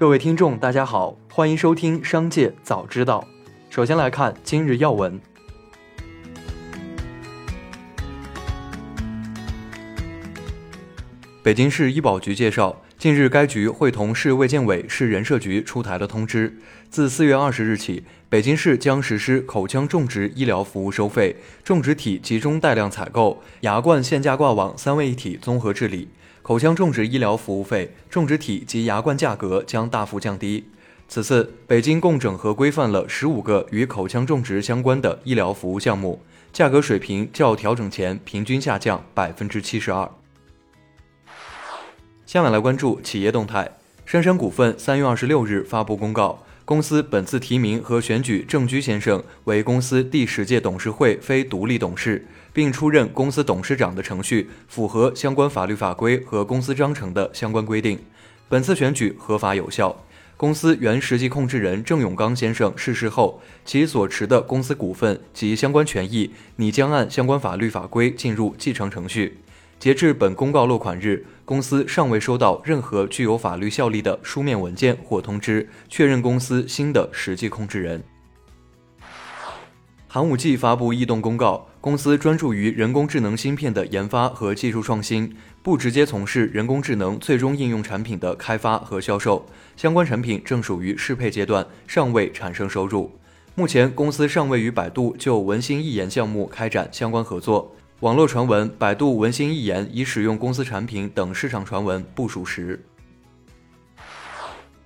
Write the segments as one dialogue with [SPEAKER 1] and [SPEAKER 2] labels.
[SPEAKER 1] 各位听众，大家好，欢迎收听《商界早知道》。首先来看今日要闻。北京市医保局介绍，近日该局会同市卫健委、市人社局出台了通知，自四月二十日起，北京市将实施口腔种植医疗服务收费、种植体集中带量采购、牙冠限价挂网三位一体综合治理。口腔种植医疗服务费、种植体及牙冠价格将大幅降低。此次，北京共整合规范了十五个与口腔种植相关的医疗服务项目，价格水平较调整前平均下降百分之七十二。下面来关注企业动态。杉杉股份三月二十六日发布公告，公司本次提名和选举郑居先生为公司第十届董事会非独立董事。并出任公司董事长的程序符合相关法律法规和公司章程的相关规定。本次选举合法有效。公司原实际控制人郑永刚先生逝世后，其所持的公司股份及相关权益拟将按相关法律法规进入继承程序。截至本公告落款日，公司尚未收到任何具有法律效力的书面文件或通知确认公司新的实际控制人。寒武纪发布异动公告，公司专注于人工智能芯片的研发和技术创新，不直接从事人工智能最终应用产品的开发和销售。相关产品正属于适配阶段，尚未产生收入。目前，公司尚未与百度就文心一言项目开展相关合作。网络传闻，百度文心一言已使用公司产品等市场传闻不属实。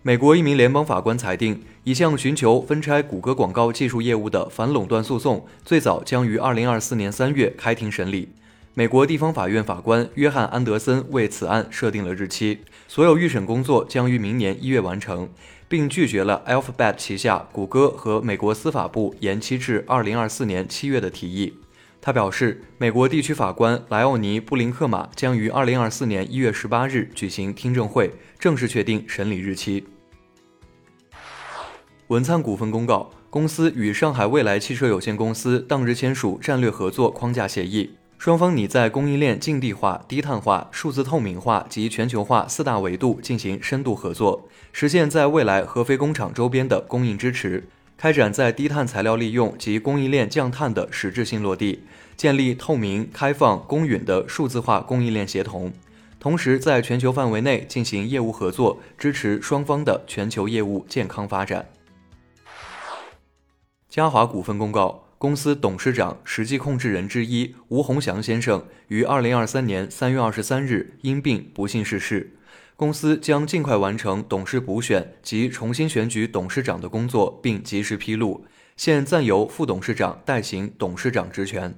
[SPEAKER 1] 美国一名联邦法官裁定，一项寻求分拆谷歌广告技术业务的反垄断诉讼，最早将于二零二四年三月开庭审理。美国地方法院法官约翰·安德森为此案设定了日期，所有预审工作将于明年一月完成，并拒绝了 Alphabet 旗下谷歌和美国司法部延期至二零二四年七月的提议。他表示，美国地区法官莱奥尼·布林克马将于二零二四年一月十八日举行听证会，正式确定审理日期。文灿股份公告，公司与上海未来汽车有限公司当日签署战略合作框架协议，双方拟在供应链净地化、低碳化、数字透明化及全球化四大维度进行深度合作，实现在未来合肥工厂周边的供应支持，开展在低碳材料利用及供应链降碳的实质性落地，建立透明、开放、公允的数字化供应链协同，同时在全球范围内进行业务合作，支持双方的全球业务健康发展。嘉华股份公告，公司董事长、实际控制人之一吴宏祥先生于二零二三年三月二十三日因病不幸逝世。公司将尽快完成董事补选及重新选举董事长的工作，并及时披露。现暂由副董事长代行董事长职权。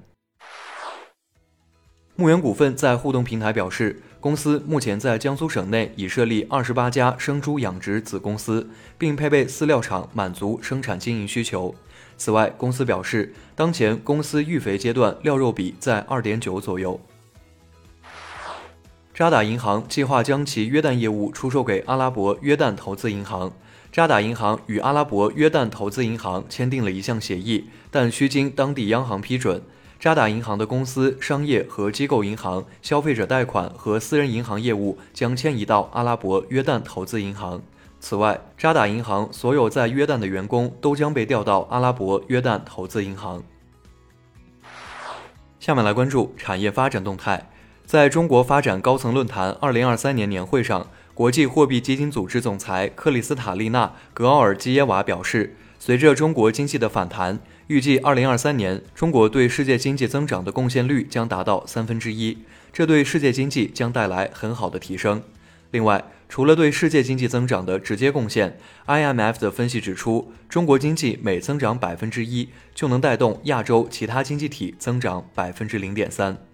[SPEAKER 1] 牧原股份在互动平台表示，公司目前在江苏省内已设立二十八家生猪养殖子公司，并配备饲料厂，满足生产经营需求。此外，公司表示，当前公司育肥阶段料肉比在二点九左右。渣打银行计划将其约旦业务出售给阿拉伯约旦投资银行。渣打银行与阿拉伯约旦投资银行签订了一项协议，但需经当地央行批准。渣打银行的公司、商业和机构银行、消费者贷款和私人银行业务将迁移到阿拉伯约旦投资银行。此外，渣打银行所有在约旦的员工都将被调到阿拉伯约旦投资银行。下面来关注产业发展动态。在中国发展高层论坛二零二三年年会上，国际货币基金组织总裁克里斯塔利娜·格奥尔基耶娃表示，随着中国经济的反弹，预计二零二三年中国对世界经济增长的贡献率将达到三分之一，这对世界经济将带来很好的提升。另外，除了对世界经济增长的直接贡献，IMF 的分析指出，中国经济每增长百分之一，就能带动亚洲其他经济体增长百分之零点三。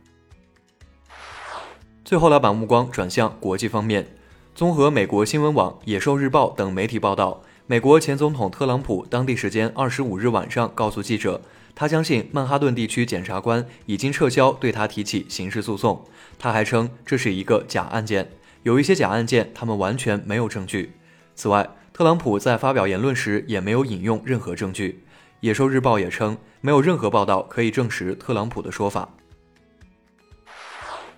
[SPEAKER 1] 最后来把目光转向国际方面，综合美国新闻网、野兽日报等媒体报道，美国前总统特朗普当地时间二十五日晚上告诉记者，他相信曼哈顿地区检察官已经撤销对他提起刑事诉讼。他还称这是一个假案件。有一些假案件，他们完全没有证据。此外，特朗普在发表言论时也没有引用任何证据。野兽日报也称，没有任何报道可以证实特朗普的说法。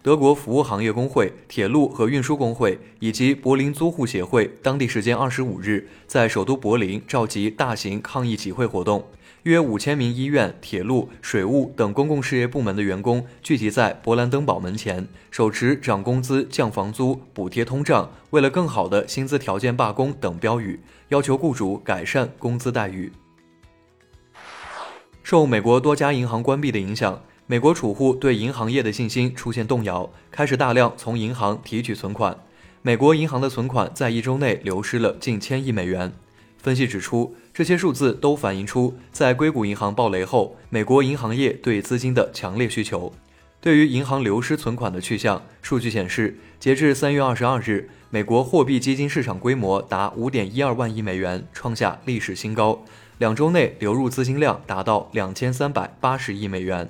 [SPEAKER 1] 德国服务行业工会、铁路和运输工会以及柏林租户协会，当地时间二十五日在首都柏林召集大型抗议集会活动。约五千名医院、铁路、水务等公共事业部门的员工聚集在勃兰登堡门前，手持“涨工资、降房租、补贴通胀、为了更好的薪资条件罢工”等标语，要求雇主改善工资待遇。受美国多家银行关闭的影响，美国储户对银行业的信心出现动摇，开始大量从银行提取存款。美国银行的存款在一周内流失了近千亿美元。分析指出，这些数字都反映出在硅谷银行暴雷后，美国银行业对资金的强烈需求。对于银行流失存款的去向，数据显示，截至三月二十二日，美国货币基金市场规模达五点一二万亿美元，创下历史新高。两周内流入资金量达到两千三百八十亿美元。